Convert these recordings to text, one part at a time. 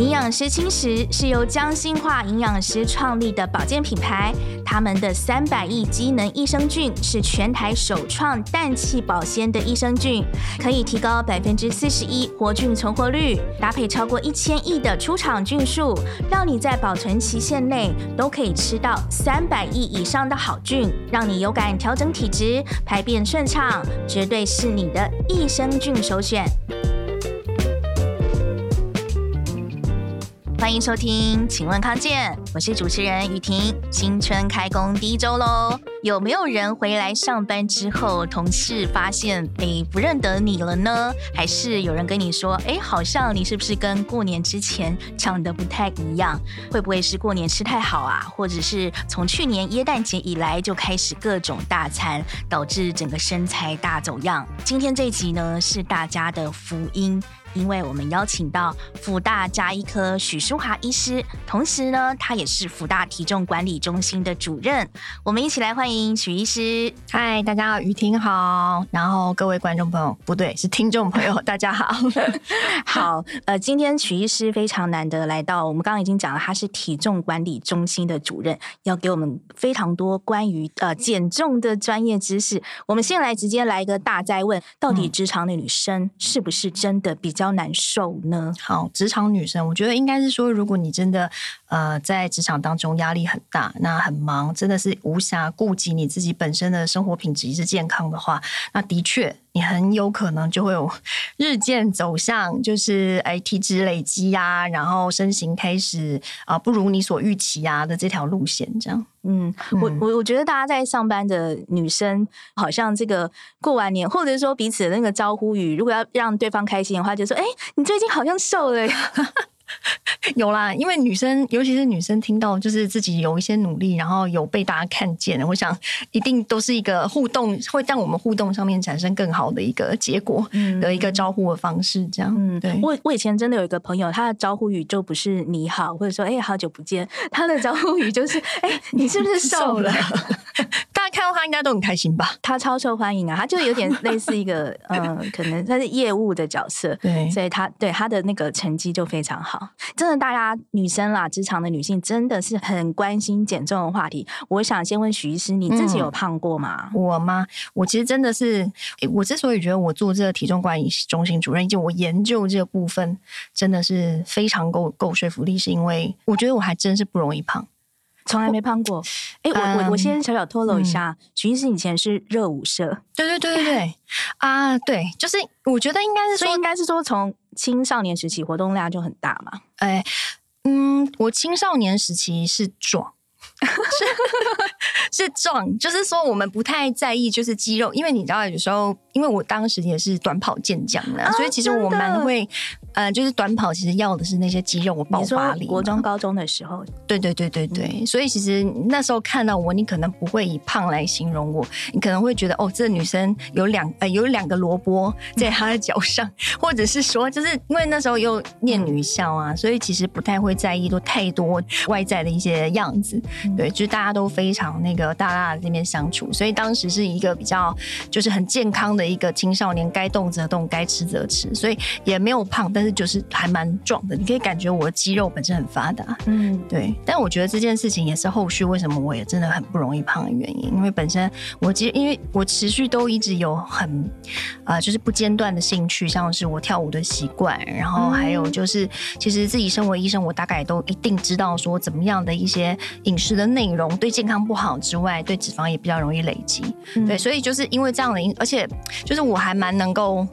营养师青食是由江心化营养师创立的保健品牌，他们的三百亿机能益生菌是全台首创氮气保鲜的益生菌，可以提高百分之四十一活菌存活率，搭配超过一千亿的出厂菌数，让你在保存期限内都可以吃到三百亿以上的好菌，让你有感调整体质、排便顺畅，绝对是你的益生菌首选。欢迎收听，请问康健，我是主持人雨婷。新春开工第一周喽，有没有人回来上班之后，同事发现诶不认得你了呢？还是有人跟你说，诶好像你是不是跟过年之前长得不太一样？会不会是过年吃太好啊？或者是从去年耶诞节以来就开始各种大餐，导致整个身材大走样？今天这集呢，是大家的福音。因为我们邀请到福大扎医科许淑华医师，同时呢，他也是福大体重管理中心的主任。我们一起来欢迎许医师。嗨，大家好，雨婷好，然后各位观众朋友，不对，是听众朋友，大家好。好，呃，今天许医师非常难得来到，我们刚刚已经讲了，他是体重管理中心的主任，要给我们非常多关于呃减重的专业知识。我们先来直接来一个大灾问：到底职场的女生是不是真的比比较难受呢？好，职场女生，我觉得应该是说，如果你真的呃在职场当中压力很大，那很忙，真的是无暇顾及你自己本身的生活品质是健康的话，那的确。你很有可能就会有日渐走向，就是哎体脂累积呀、啊，然后身形开始啊不如你所预期啊的这条路线，这样。嗯，我我我觉得大家在上班的女生，好像这个过完年，或者说彼此的那个招呼语，如果要让对方开心的话，就说：“哎，你最近好像瘦了。” 有啦，因为女生，尤其是女生，听到就是自己有一些努力，然后有被大家看见，我想一定都是一个互动，会让我们互动上面产生更好的一个结果的一个招呼的方式，这样。嗯，对。我我以前真的有一个朋友，他的招呼语就不是你好，或者说哎好久不见，他的招呼语就是哎你是不是瘦了？看到他应该都很开心吧？他超受欢迎啊，他就有点类似一个嗯，可能他是业务的角色，对，所以他对他的那个成绩就非常好，真的。大家女生啦，职场的女性真的是很关心减重的话题。我想先问许医师，你自己有胖过吗？嗯、我吗？我其实真的是，我之所以觉得我做这个体重管理中心主任，以及我研究这个部分真的是非常够够说服力，是因为我觉得我还真是不容易胖，从来没胖过。哎、欸，我我我先小小透露一下，许医师以前是热舞社，对对对对对啊，对，就是我觉得应该是说，应该是说从。青少年时期活动量就很大嘛？哎，嗯，我青少年时期是壮，是 是壮，就是说我们不太在意就是肌肉，因为你知道有时候，因为我当时也是短跑健将的，啊、所以其实我蛮会。呃，就是短跑，其实要的是那些肌肉我爆发力。国中、高中的时候，对对对对对，嗯、所以其实那时候看到我，你可能不会以胖来形容我，你可能会觉得哦，这个女生有两呃有两个萝卜 在她的脚上，嗯、或者是说，就是因为那时候又念女校啊，所以其实不太会在意多太多外在的一些样子。嗯、对，就是大家都非常那个大大的这边相处，所以当时是一个比较就是很健康的一个青少年，该动则动，该吃则吃，所以也没有胖。但是就是还蛮壮的，你可以感觉我的肌肉本身很发达，嗯，对。但我觉得这件事情也是后续为什么我也真的很不容易胖的原因，因为本身我其实因为我持续都一直有很啊、呃，就是不间断的兴趣，像是我跳舞的习惯，然后还有就是其实自己身为医生，我大概都一定知道说怎么样的一些饮食的内容对健康不好之外，对脂肪也比较容易累积，嗯、对，所以就是因为这样的因，而且就是我还蛮能够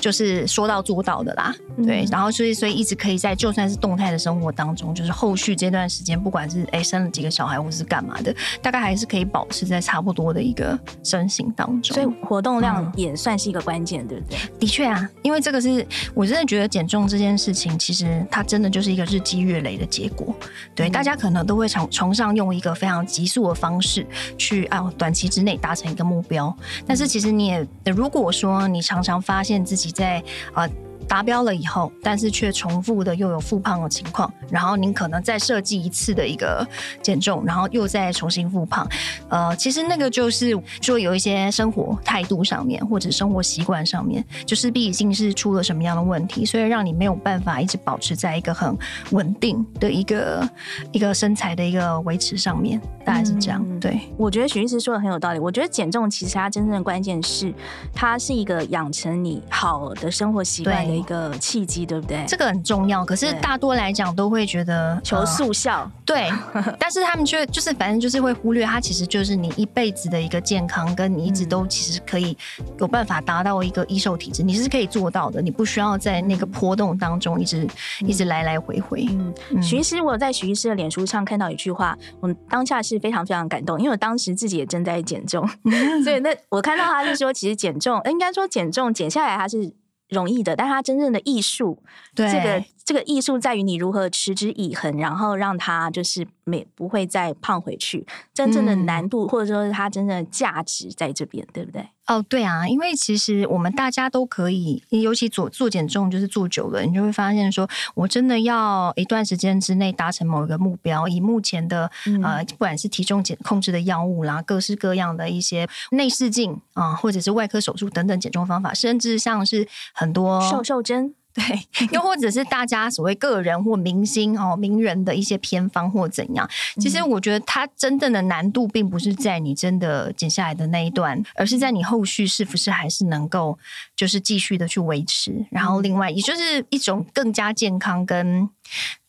就是说到做到的啦，对。对，然后所以所以一直可以在就算是动态的生活当中，就是后续这段时间，不管是哎生了几个小孩或是干嘛的，大概还是可以保持在差不多的一个身形当中。所以活动量也算是一个关键，嗯、对不对？的确啊，因为这个是我真的觉得减重这件事情，其实它真的就是一个日积月累的结果。对，嗯、大家可能都会从崇尚用一个非常急速的方式去啊短期之内达成一个目标，但是其实你也如果说你常常发现自己在啊。达标了以后，但是却重复的又有复胖的情况，然后您可能再设计一次的一个减重，然后又再重新复胖。呃，其实那个就是说有一些生活态度上面或者生活习惯上面，就势必已经是出了什么样的问题，所以让你没有办法一直保持在一个很稳定的一个一个身材的一个维持上面，大概是这样。嗯、对，我觉得许医师说的很有道理。我觉得减重其实它真正的关键是，它是一个养成你好的生活习惯的一个契机，对，不对？这个很重要。可是大多来讲都会觉得求速效，呃、对。但是他们却就是反正就是会忽略，它其实就是你一辈子的一个健康，跟你一直都其实可以有办法达到一个易瘦体质，你是可以做到的。你不需要在那个波动当中一直、嗯、一直来来回回。嗯，徐医师，我在徐医师的脸书上看到一句话，我当下是非常非常感动，因为我当时自己也正在减重，所以那我看到他是说，其实减重应该说减重减下来它是容易的，但它真正的艺术，对这个。这个艺术在于你如何持之以恒，然后让它就是没不会再胖回去。真正的难度，嗯、或者说是它真正的价值在这边，对不对？哦，对啊，因为其实我们大家都可以，尤其做做减重就是做久了，你就会发现说，我真的要一段时间之内达成某一个目标，以目前的、嗯、呃，不管是体重减控制的药物啦，各式各样的一些内视镜啊、呃，或者是外科手术等等减重方法，甚至像是很多瘦瘦针。对，又或者是大家所谓个人或明星哦、名人的一些偏方或怎样，其实我觉得它真正的难度并不是在你真的减下来的那一段，而是在你后续是不是还是能够就是继续的去维持。然后另外，也就是一种更加健康跟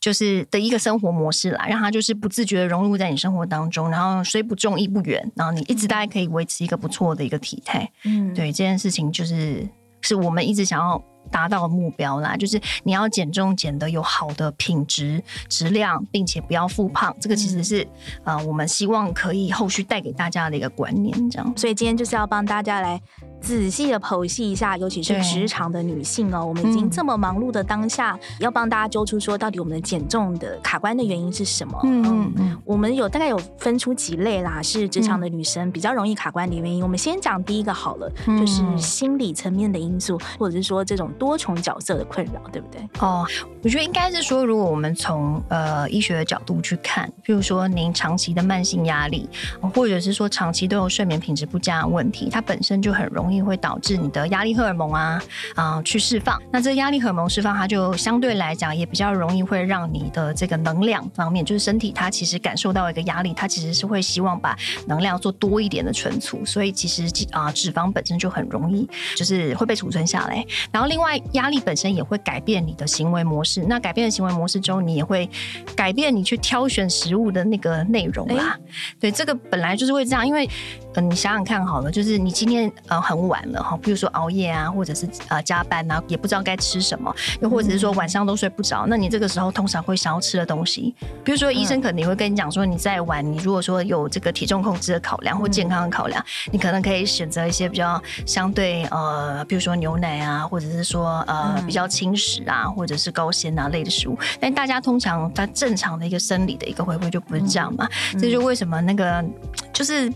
就是的一个生活模式啦，让它就是不自觉的融入在你生活当中，然后虽不中亦不远，然后你一直大概可以维持一个不错的一个体态。嗯，对，这件事情就是是我们一直想要。达到目标啦，就是你要减重减得有好的品质质量，并且不要复胖，这个其实是呃我们希望可以后续带给大家的一个观念，这样。所以今天就是要帮大家来。仔细的剖析一下，尤其是职场的女性哦，我们已经这么忙碌的当下，嗯、要帮大家揪出说，到底我们的减重的卡关的原因是什么？嗯嗯，嗯我们有大概有分出几类啦，是职场的女生比较容易卡关的原因。嗯、我们先讲第一个好了，就是心理层面的因素，或者是说这种多重角色的困扰，对不对？哦，我觉得应该是说，如果我们从呃医学的角度去看，譬如说您长期的慢性压力，或者是说长期都有睡眠品质不佳的问题，它本身就很容易。会导致你的压力荷尔蒙啊啊、呃、去释放，那这压力荷尔蒙释放，它就相对来讲也比较容易会让你的这个能量方面，就是身体它其实感受到一个压力，它其实是会希望把能量做多一点的存储，所以其实啊、呃、脂肪本身就很容易就是会被储存下来。然后另外压力本身也会改变你的行为模式，那改变了行为模式之后，你也会改变你去挑选食物的那个内容啦。欸、对，这个本来就是会这样，因为嗯、呃，你想想看好了，就是你今天呃很。晚了哈，比如说熬夜啊，或者是呃加班啊，也不知道该吃什么，又或者是说晚上都睡不着，那你这个时候通常会想要吃的东西，比如说医生可能也会跟你讲说，你在晚，你如果说有这个体重控制的考量或健康的考量，你可能可以选择一些比较相对呃，比如说牛奶啊，或者是说呃比较轻食啊，或者是高纤啊类的食物。但大家通常它正常的一个生理的一个回馈就不是这样嘛，这就为什么那个就是。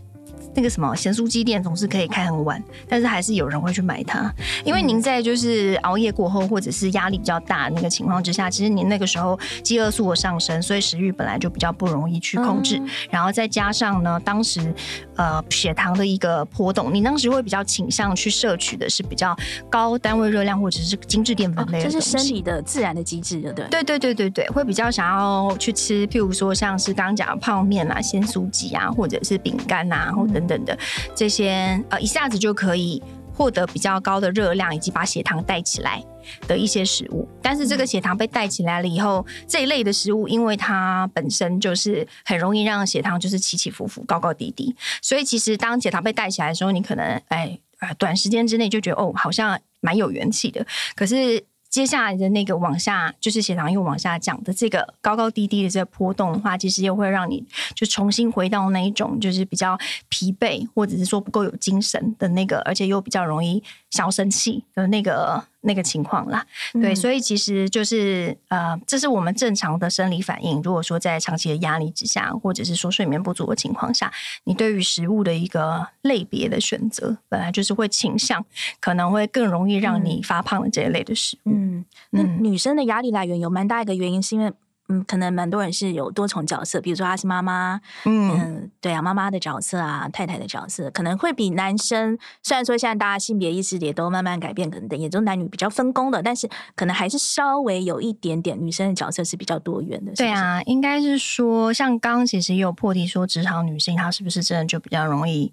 那个什么咸酥鸡店总是可以开很晚，但是还是有人会去买它，因为您在就是熬夜过后或者是压力比较大那个情况之下，其实您那个时候饥饿素的上升，所以食欲本来就比较不容易去控制，然后再加上呢，当时呃血糖的一个波动，你当时会比较倾向去摄取的是比较高单位热量或者是精致淀粉类这是生理的自然的机制，对对？对对对对，会比较想要去吃，譬如说像是刚刚讲的泡面啊、鲜酥鸡啊，或者是饼干啊，或者。等等的这些呃，一下子就可以获得比较高的热量，以及把血糖带起来的一些食物。但是这个血糖被带起来了以后，这一类的食物，因为它本身就是很容易让血糖就是起起伏伏、高高低低，所以其实当血糖被带起来的时候，你可能哎呃短时间之内就觉得哦，好像蛮有元气的。可是。接下来的那个往下，就是血糖又往下降的这个高高低低的这个波动的话，其实又会让你就重新回到那一种就是比较疲惫，或者是说不够有精神的那个，而且又比较容易小生气的那个那个情况啦。嗯、对，所以其实就是呃，这是我们正常的生理反应。如果说在长期的压力之下，或者是说睡眠不足的情况下，你对于食物的一个类别的选择，本来就是会倾向可能会更容易让你发胖的这一类的食物。嗯，那女生的压力来源有蛮大一个原因，是因为。嗯，可能蛮多人是有多重角色，比如说他是妈妈，嗯，嗯，对啊，妈妈的角色啊，太太的角色，可能会比男生。虽然说现在大家性别意识也都慢慢改变，可能也都男女比较分工的，但是可能还是稍微有一点点女生的角色是比较多元的。是是？对啊，应该是说，像刚刚其实也有破题说，职场女性她是不是真的就比较容易？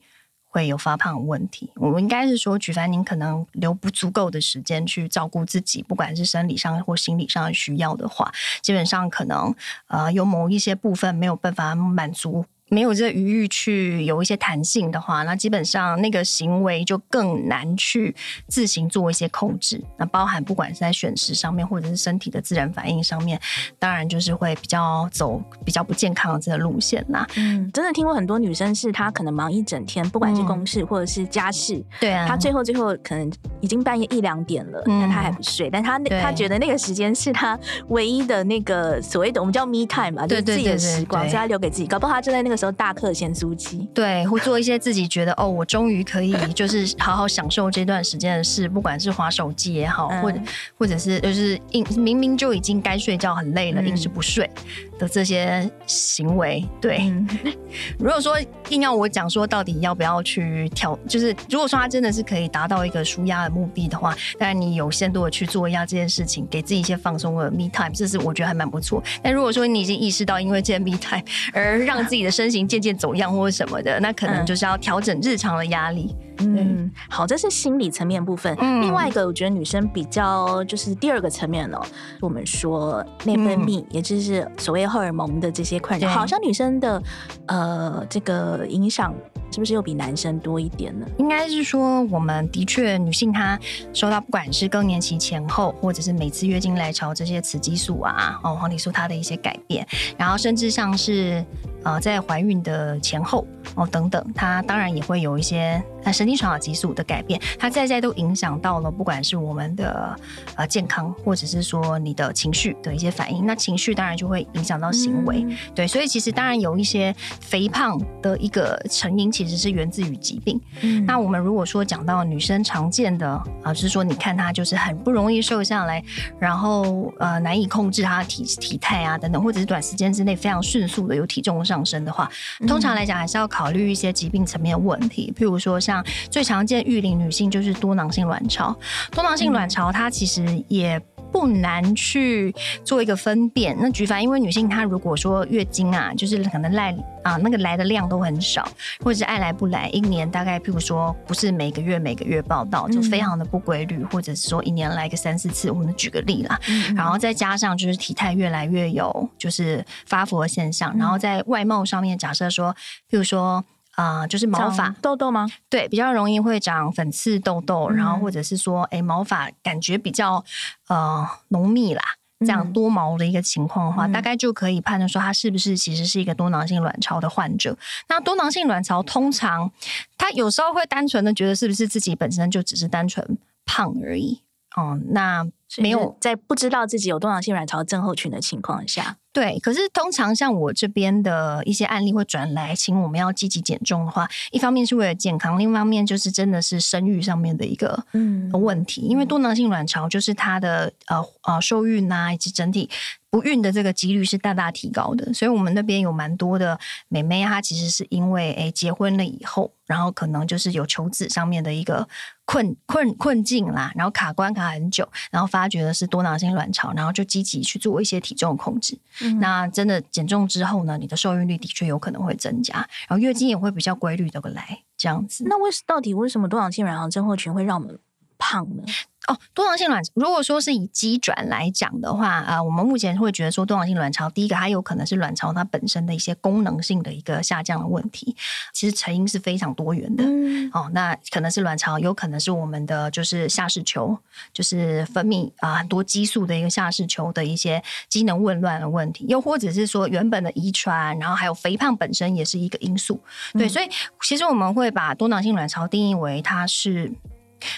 会有发胖问题，我应该是说，举凡您可能留不足够的时间去照顾自己，不管是生理上或心理上需要的话，基本上可能呃有某一些部分没有办法满足。没有这个余裕去有一些弹性的话，那基本上那个行为就更难去自行做一些控制。那包含不管是在选食上面，或者是身体的自然反应上面，当然就是会比较走比较不健康的这个路线啦。嗯，真的听过很多女生是她可能忙一整天，不管是公事或者是家事，嗯、对啊，她最后最后可能已经半夜一两点了，嗯、但她还不睡，但她那她觉得那个时间是她唯一的那个所谓的我们叫 me time 嘛，就是自己的时光，是她留给自己，搞不好她就在那个。时候大课咸酥鸡，对，会做一些自己觉得哦，我终于可以 就是好好享受这段时间的事，不管是划手机也好，嗯、或者或者是就是硬明明就已经该睡觉很累了，硬是不睡的这些行为。对，嗯、如果说硬要我讲说到底要不要去调，就是如果说他真的是可以达到一个舒压的目的的话，当然你有限度的去做一下这件事情，给自己一些放松的 me time，这是我觉得还蛮不错。但如果说你已经意识到因为这些 me time 而让自己的身身形渐渐走样或者什么的，那可能就是要调整日常的压力。嗯，好，这是心理层面部分。嗯、另外一个，我觉得女生比较就是第二个层面哦，我们说内分泌，嗯、也就是所谓荷尔蒙的这些困扰，好像女生的呃这个影响是不是又比男生多一点呢？应该是说，我们的确女性她受到不管是更年期前后，或者是每次月经来潮这些雌激素啊、哦黄体素它的一些改变，然后甚至像是呃在怀孕的前后哦等等，它当然也会有一些呃神经传导激素的改变，它在在都影响到了不管是我们的呃健康，或者是说你的情绪的一些反应。那情绪当然就会影响到行为，嗯、对，所以其实当然有一些肥胖的一个成因，其实是源自于疾病。嗯、那我们如果说讲到女生常见的啊，就是说你看她就是很不容易瘦下来，然后呃难以控制她的体体态啊等等，或者是短时间之内非常迅速的有体重上升的话，通常来讲还是要考虑一些疾病层面的问题，譬如说像。最常见育龄女性就是多囊性卵巢，多囊性卵巢它其实也不难去做一个分辨。那举凡因为女性她如果说月经啊，就是可能来啊那个来的量都很少，或者是爱来不来，一年大概譬如说不是每个月每个月报道，就非常的不规律，或者是说一年来个三四次，我们举个例啦，然后再加上就是体态越来越有就是发福的现象，然后在外貌上面假设说，譬如说。啊、呃，就是毛发痘痘吗？对，比较容易会长粉刺痘痘，嗯、然后或者是说，哎，毛发感觉比较呃浓密啦，这样多毛的一个情况的话，嗯、大概就可以判断说，它是不是其实是一个多囊性卵巢的患者。那多囊性卵巢通常，他有时候会单纯的觉得是不是自己本身就只是单纯胖而已。哦、嗯，那没有在不知道自己有多囊性卵巢症候群的情况下。对，可是通常像我这边的一些案例会转来，请我们要积极减重的话，一方面是为了健康，另一方面就是真的是生育上面的一个嗯问题，嗯、因为多囊性卵巢就是它的呃呃受孕啊以及整体不孕的这个几率是大大提高的，所以我们那边有蛮多的美眉，她其实是因为诶结婚了以后，然后可能就是有求子上面的一个困困困境啦，然后卡关卡很久，然后发觉的是多囊性卵巢，然后就积极去做一些体重控制。那真的减重之后呢，你的受孕率的确有可能会增加，然后月经也会比较规律的来这样子。那为到底为什么多囊性卵巢症候群会让我们胖呢？哦，多囊性卵巢，如果说是以机转来讲的话，啊、呃，我们目前会觉得说多囊性卵巢，第一个它有可能是卵巢它本身的一些功能性的一个下降的问题。其实成因是非常多元的。嗯、哦，那可能是卵巢，有可能是我们的就是下视球，就是分泌啊、呃、很多激素的一个下视球的一些机能紊乱的问题，又或者是说原本的遗传，然后还有肥胖本身也是一个因素。对，嗯、所以其实我们会把多囊性卵巢定义为它是。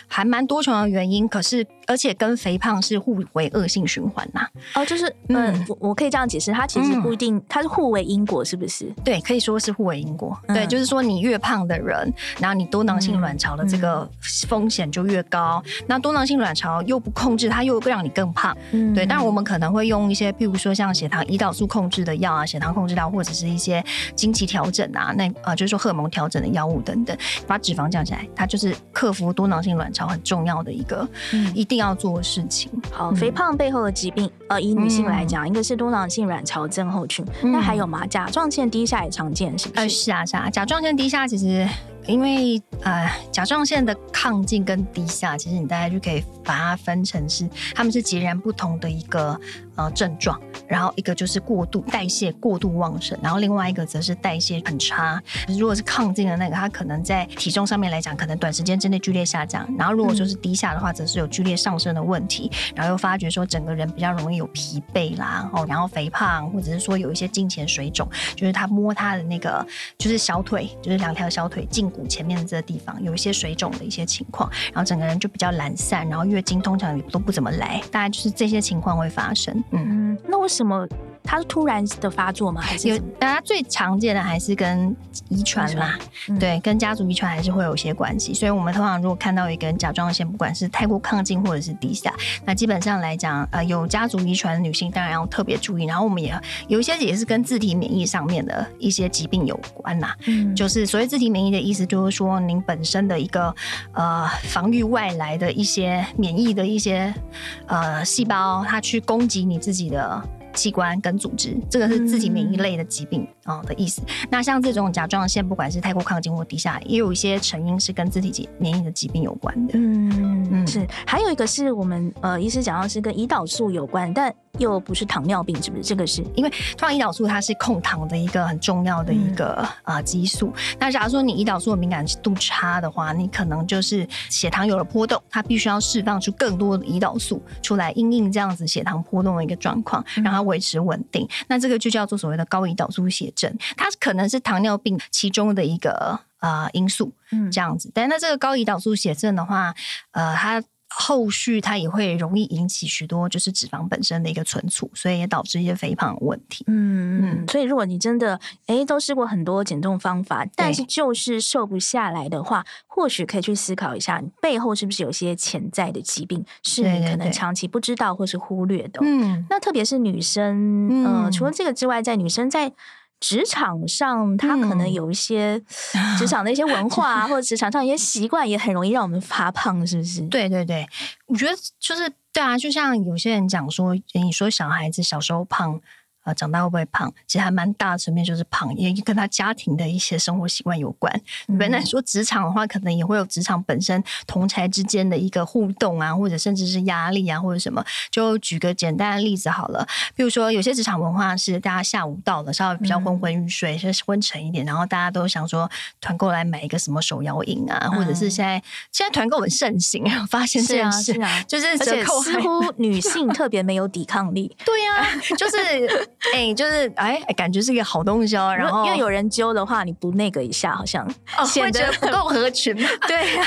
还蛮多重的原因，可是而且跟肥胖是互为恶性循环呐。哦，就是嗯，嗯我我可以这样解释，它其实不一定，嗯、它是互为因果，是不是？对，可以说是互为因果。嗯、对，就是说你越胖的人，然后你多囊性卵巢的这个风险就越高。嗯、那多囊性卵巢又不控制，它又会让你更胖。嗯，对。但我们可能会用一些，譬如说像血糖、胰岛素控制的药啊，血糖控制药，或者是一些经期调整啊，那呃就是说荷尔蒙调整的药物等等，把脂肪降下来，它就是克服多囊性卵巢。很重要的一个，嗯，一定要做的事情。好，肥胖背后的疾病，呃，以女性来讲，一个是多囊性卵巢症候群，那还有吗？甲状腺低下也常见，是不是？是啊，是啊，甲状腺低下其实。因为呃，甲状腺的亢进跟低下，其实你大概就可以把它分成是，他们是截然不同的一个呃症状。然后一个就是过度代谢过度旺盛，然后另外一个则是代谢很差。如果是亢进的那个，它可能在体重上面来讲，可能短时间之内剧烈下降。然后如果说是低下的话，则是有剧烈上升的问题。然后又发觉说整个人比较容易有疲惫啦，哦，然后肥胖，或者是说有一些经前水肿，就是他摸他的那个就是小腿，就是两条小腿胫骨。前面的这个地方有一些水肿的一些情况，然后整个人就比较懒散，然后月经通常都不怎么来，大概就是这些情况会发生。嗯，那为什么？它是突然的发作吗？还是有？大家最常见的还是跟遗传啦，嗯、对，跟家族遗传还是会有些关系。所以我们通常如果看到一个人甲状腺不管是太过亢进或者是低下，那基本上来讲，呃，有家族遗传的女性当然要特别注意。然后我们也有一些也是跟自体免疫上面的一些疾病有关呐。嗯，就是所谓自体免疫的意思，就是说您本身的一个呃防御外来的一些免疫的一些呃细胞，它去攻击你自己的。器官跟组织，这个是自体免疫类的疾病啊的意思。嗯、那像这种甲状腺，不管是太过亢进或低下，也有一些成因是跟自体免疫的疾病有关的。嗯嗯，是。还有一个是我们呃，医师讲到是跟胰岛素有关，但又不是糖尿病，是不是？这个是因为通常胰岛素它是控糖的一个很重要的一个啊、嗯、激素。那假如说你胰岛素的敏感度差的话，你可能就是血糖有了波动，它必须要释放出更多的胰岛素出来，应应这样子血糖波动的一个状况，让它维持稳定。那这个就叫做所谓的高胰岛素血症，它可能是糖尿病其中的一个啊、呃、因素，嗯，这样子。但那这个高胰岛素血症的话，呃，它。后续它也会容易引起许多就是脂肪本身的一个存储，所以也导致一些肥胖的问题。嗯嗯，所以如果你真的哎都试过很多减重方法，但是就是瘦不下来的话，或许可以去思考一下，你背后是不是有些潜在的疾病是你可能长期不知道或是忽略的。嗯，那特别是女生，嗯、呃，除了这个之外，在女生在。职场上，他可能有一些 职场的一些文化啊，嗯、或者职场上一些习惯，也很容易让我们发胖，是不是？对对对，我觉得就是对啊，就像有些人讲说，你说小孩子小时候胖。啊，长大会不会胖？其实还蛮大的层面就是胖，也跟他家庭的一些生活习惯有关。本来、嗯、说职场的话，可能也会有职场本身同侪之间的一个互动啊，或者甚至是压力啊，或者什么。就举个简单的例子好了，比如说有些职场文化是大家下午到了，稍微比较昏昏欲睡，就、嗯、是昏沉一点，然后大家都想说团购来买一个什么手摇饮啊，嗯、或者是现在现在团购很盛行，发现这件事，是啊，是啊就是折扣似乎女性特别没有抵抗力。对呀、啊，就是。哎、欸，就是哎，感觉是一个好东西哦。然后因为有人揪的话，你不那个一下，好像显得不够合群。对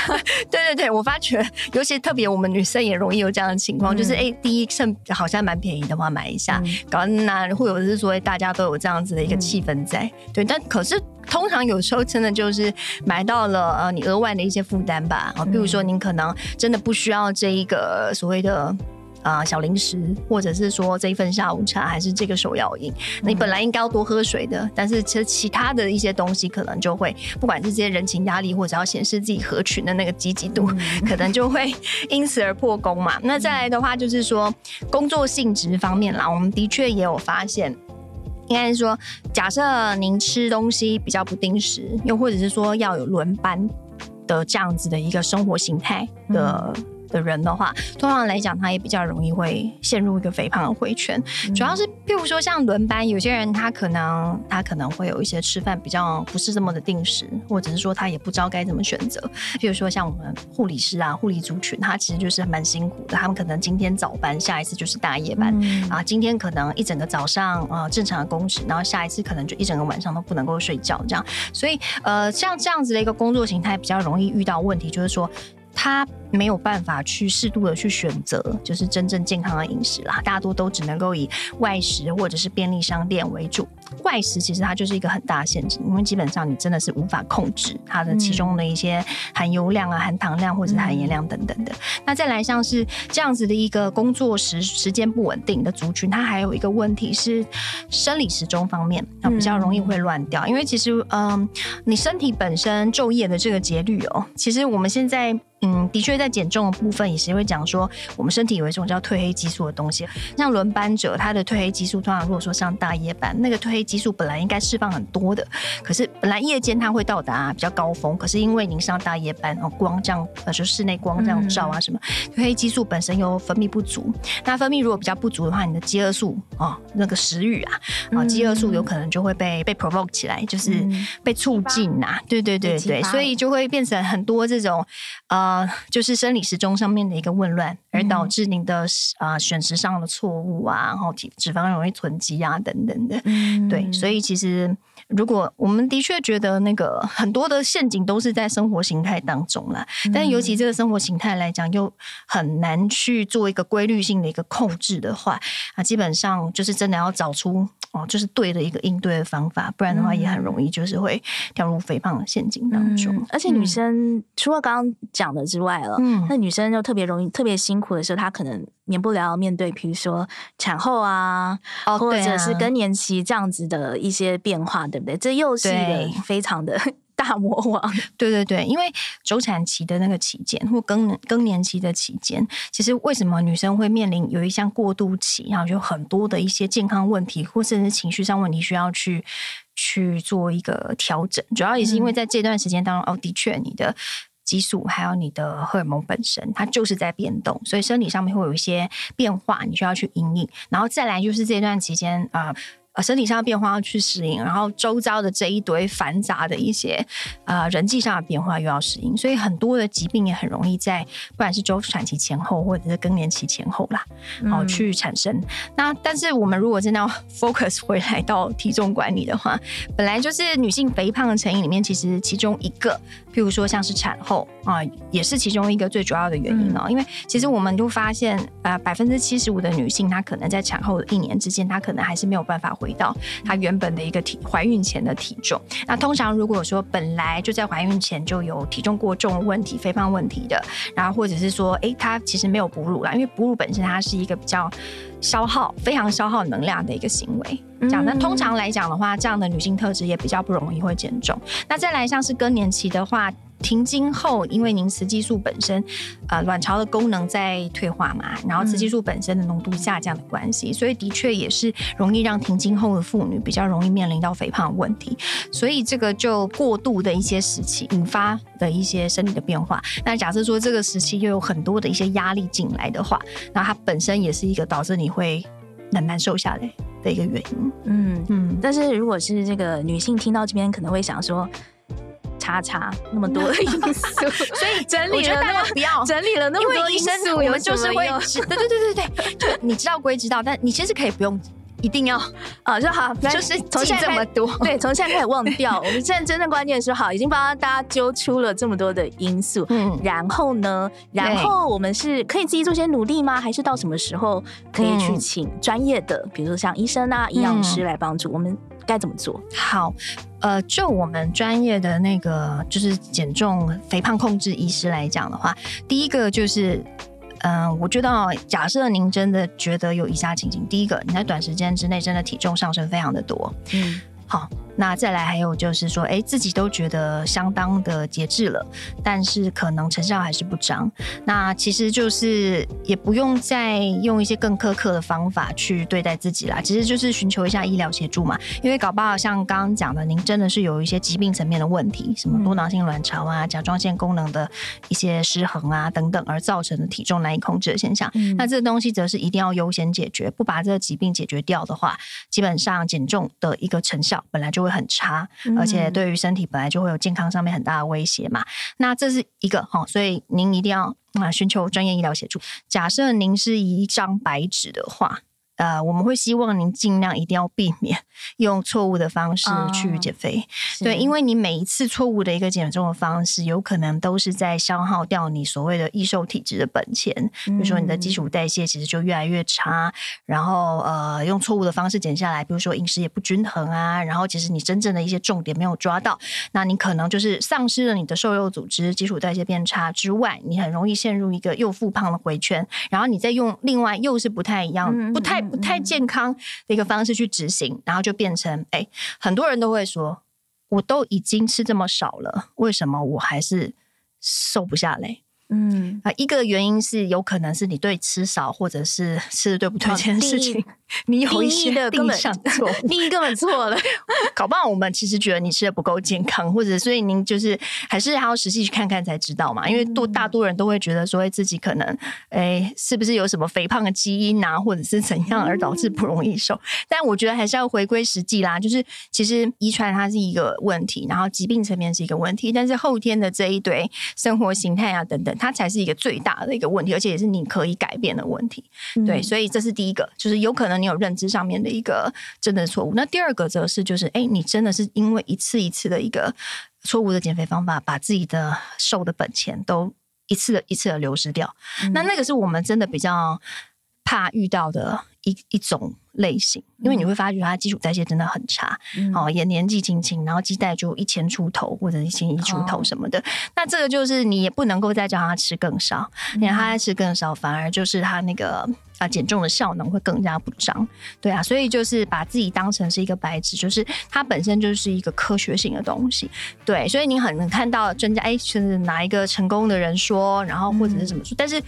对对对，我发觉，尤其特别我们女生也容易有这样的情况，嗯、就是哎，第一趁好像蛮便宜的话买一下，嗯、搞那或者是说大家都有这样子的一个气氛在。嗯、对，但可是通常有时候真的就是买到了呃，你额外的一些负担吧。啊，比如说您可能真的不需要这一个所谓的。啊、呃，小零食，或者是说这一份下午茶，还是这个手摇饮，嗯、你本来应该要多喝水的，但是其实其他的一些东西，可能就会，不管是这些人情压力，或者要显示自己合群的那个积极度，嗯、可能就会因此而破功嘛。那再来的话，就是说工作性质方面啦，我们的确也有发现，应该是说，假设您吃东西比较不定时，又或者是说要有轮班的这样子的一个生活形态的。嗯的人的话，通常来讲，他也比较容易会陷入一个肥胖的回圈。嗯、主要是，譬如说像轮班，有些人他可能他可能会有一些吃饭比较不是这么的定时，或者是说他也不知道该怎么选择。譬如说像我们护理师啊、护理族群，他其实就是蛮辛苦的。他们可能今天早班，下一次就是大夜班、嗯、啊。今天可能一整个早上啊、呃、正常的工时，然后下一次可能就一整个晚上都不能够睡觉这样。所以呃，像这样子的一个工作形态，比较容易遇到问题，就是说他。没有办法去适度的去选择，就是真正健康的饮食啦。大多都只能够以外食或者是便利商店为主。外食其实它就是一个很大的限制，因为基本上你真的是无法控制它的其中的一些含油量啊、含糖量或者是含盐量等等的。那再来像是这样子的一个工作时时间不稳定的族群，它还有一个问题是生理时钟方面啊比较容易会乱掉，因为其实嗯，你身体本身昼夜的这个节律哦，其实我们现在。嗯，的确，在减重的部分也是会讲说，我们身体有一种叫褪黑激素的东西。像轮班者，他的褪黑激素通常如果说上大夜班，那个褪黑激素本来应该释放很多的，可是本来夜间它会到达比较高峰，可是因为您上大夜班，哦，光这样呃，就室内光这样照啊什么，褪黑激素本身又分泌不足。那分泌如果比较不足的话，你的饥饿素哦，那个食欲啊，啊，饥饿素有可能就会被被 provoke 起来，就是被促进呐、啊。对对对对，所以就会变成很多这种呃。呃，就是生理时钟上面的一个紊乱，而导致您的啊、呃、选食上的错误啊，然后体脂肪容易囤积啊等等的。嗯，对，所以其实如果我们的确觉得那个很多的陷阱都是在生活形态当中了，但尤其这个生活形态来讲，又很难去做一个规律性的一个控制的话啊，基本上就是真的要找出。哦，就是对的一个应对的方法，不然的话也很容易就是会掉入肥胖的陷阱当中。嗯、而且女生、嗯、除了刚刚讲的之外了，嗯，那女生就特别容易、特别辛苦的时候，她可能免不了面对，比如说产后啊，哦、或者是更年期这样子的一些变化，对不对？这又是一个非常的。大魔王，对对对，因为周产期的那个期间或更更年期的期间，其实为什么女生会面临有一项过渡期，然后就很多的一些健康问题或甚至情绪上问题需要去去做一个调整，主要也是因为在这段时间当中，哦，的确你的激素还有你的荷尔蒙本身，它就是在变动，所以生理上面会有一些变化，你需要去因应，然后再来就是这段期间啊。呃呃，身体上的变化要去适应，然后周遭的这一堆繁杂的一些呃人际上的变化又要适应，所以很多的疾病也很容易在不管是周产期前后或者是更年期前后啦，哦、嗯、去产生。那但是我们如果真的要 focus 回来到体重管理的话，本来就是女性肥胖的成因里面，其实其中一个，譬如说像是产后啊、呃，也是其中一个最主要的原因哦、喔。嗯、因为其实我们就发现，呃，百分之七十五的女性她可能在产后的一年之间，她可能还是没有办法。回到她原本的一个体怀孕前的体重。那通常如果说本来就在怀孕前就有体重过重问题、肥胖问题的，然后或者是说，哎，她其实没有哺乳啦，因为哺乳本身它是一个比较消耗、非常消耗能量的一个行为。这样，那通常来讲的话，这样的女性特质也比较不容易会减重。那再来像是更年期的话。停经后，因为您雌激素本身，呃，卵巢的功能在退化嘛，然后雌激素本身的浓度下降的关系，嗯、所以的确也是容易让停经后的妇女比较容易面临到肥胖问题。所以这个就过度的一些时期引发的一些生理的变化。那假设说这个时期又有很多的一些压力进来的话，那它本身也是一个导致你会很难瘦下来的一个原因。嗯嗯。嗯，但是如果是这个女性听到这边，可能会想说。叉叉那么多的 因素，所以整理了那么不要。整理了那么多因素，我们就是会对对对对对，就你知道归知道，但你其实可以不用一定要啊，就好，就是从现在这么多，对，从现在开始忘掉。我们现在真正关键是好，已经帮大家揪出了这么多的因素，嗯，然后呢，然后我们是可以自己做些努力吗？还是到什么时候可以去请专业的，比如说像医生啊、营养师来帮助？我们？该怎么做？好，呃，就我们专业的那个就是减重、肥胖控制医师来讲的话，第一个就是，嗯、呃，我觉得假设您真的觉得有以下情形：第一个，你在短时间之内真的体重上升非常的多，嗯，好。那再来还有就是说，哎，自己都觉得相当的节制了，但是可能成效还是不彰。那其实就是也不用再用一些更苛刻的方法去对待自己啦，其实就是寻求一下医疗协助嘛。因为搞不好像刚刚讲的，您真的是有一些疾病层面的问题，什么多囊性卵巢啊、甲状腺功能的一些失衡啊等等，而造成的体重难以控制的现象。嗯、那这个东西则是一定要优先解决，不把这个疾病解决掉的话，基本上减重的一个成效本来就会很差，而且对于身体本来就会有健康上面很大的威胁嘛。那这是一个哈，所以您一定要啊寻求专业医疗协助。假设您是一张白纸的话，呃，我们会希望您尽量一定要避免 用错误的方式去减肥，哦、对，因为你每一次错误的一个减重的方式，有可能都是在消耗掉你所谓的易瘦体质的本钱，比如说你的基础代谢其实就越来越差，然后呃，用错误的方式减下来，比如说饮食也不均衡啊，然后其实你真正的一些重点没有抓到，那你可能就是丧失了你的瘦肉组织，基础代谢变差之外，你很容易陷入一个又复胖的回圈，然后你再用另外又是不太一样，不太。不太健康的一个方式去执行，然后就变成哎，很多人都会说，我都已经吃这么少了，为什么我还是瘦不下来？嗯啊，一个原因是有可能是你对吃少或者是吃的对不对这件事情，你有一些定义上 错，第一根本错了。搞不好我们其实觉得你吃的不够健康，或者所以您就是还是还要实际去看看才知道嘛。因为多大多人都会觉得说自己可能哎，是不是有什么肥胖的基因啊，或者是怎样而导致不容易瘦？但我觉得还是要回归实际啦，就是其实遗传它是一个问题，然后疾病层面是一个问题，但是后天的这一堆生活形态啊等等。它才是一个最大的一个问题，而且也是你可以改变的问题。嗯、对，所以这是第一个，就是有可能你有认知上面的一个真的错误。那第二个则是，就是哎，你真的是因为一次一次的一个错误的减肥方法，把自己的瘦的本钱都一次的一次的流失掉。嗯、那那个是我们真的比较怕遇到的一一种。类型，因为你会发觉他基础代谢真的很差，嗯、哦，也年纪轻轻，然后基带就一千出头或者一千一出头什么的，哦、那这个就是你也不能够再叫他吃更少，因为他吃更少，反而就是他那个啊减重的效能会更加不彰，对啊，所以就是把自己当成是一个白纸，就是它本身就是一个科学性的东西，对，所以你很能看到专家哎，是哪一个成功的人说，然后或者是怎么说，嗯、但是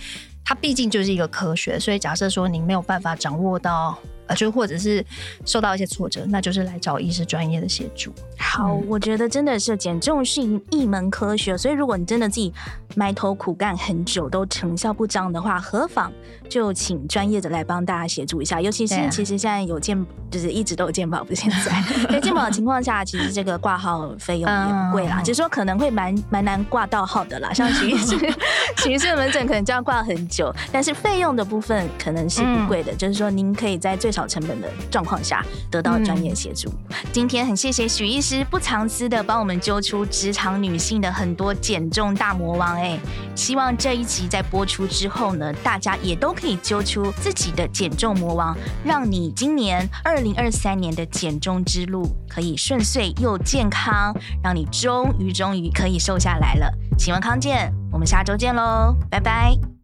它毕竟就是一个科学，所以假设说你没有办法掌握到。呃，就或者是受到一些挫折，那就是来找医师专业的协助。好，嗯、我觉得真的是减重是一一门科学，所以如果你真的自己埋头苦干很久都成效不彰的话，何妨就请专业的来帮大家协助一下。尤其是其实现在有健，就是一直都有健保，不是现在在健保的情况下，其实这个挂号费用也不贵啦，只是、嗯、说可能会蛮蛮难挂到号的啦。像许医师，许医师的门诊可能就要挂很久，但是费用的部分可能是不贵的，嗯、就是说您可以在最少成本的状况下得到专业协助。嗯、今天很谢谢许医师不藏私的帮我们揪出职场女性的很多减重大魔王。哎，希望这一集在播出之后呢，大家也都可以揪出自己的减重魔王，让你今年二零二三年的减重之路可以顺遂又健康，让你终于终于可以瘦下来了。请问康健，我们下周见喽，拜拜。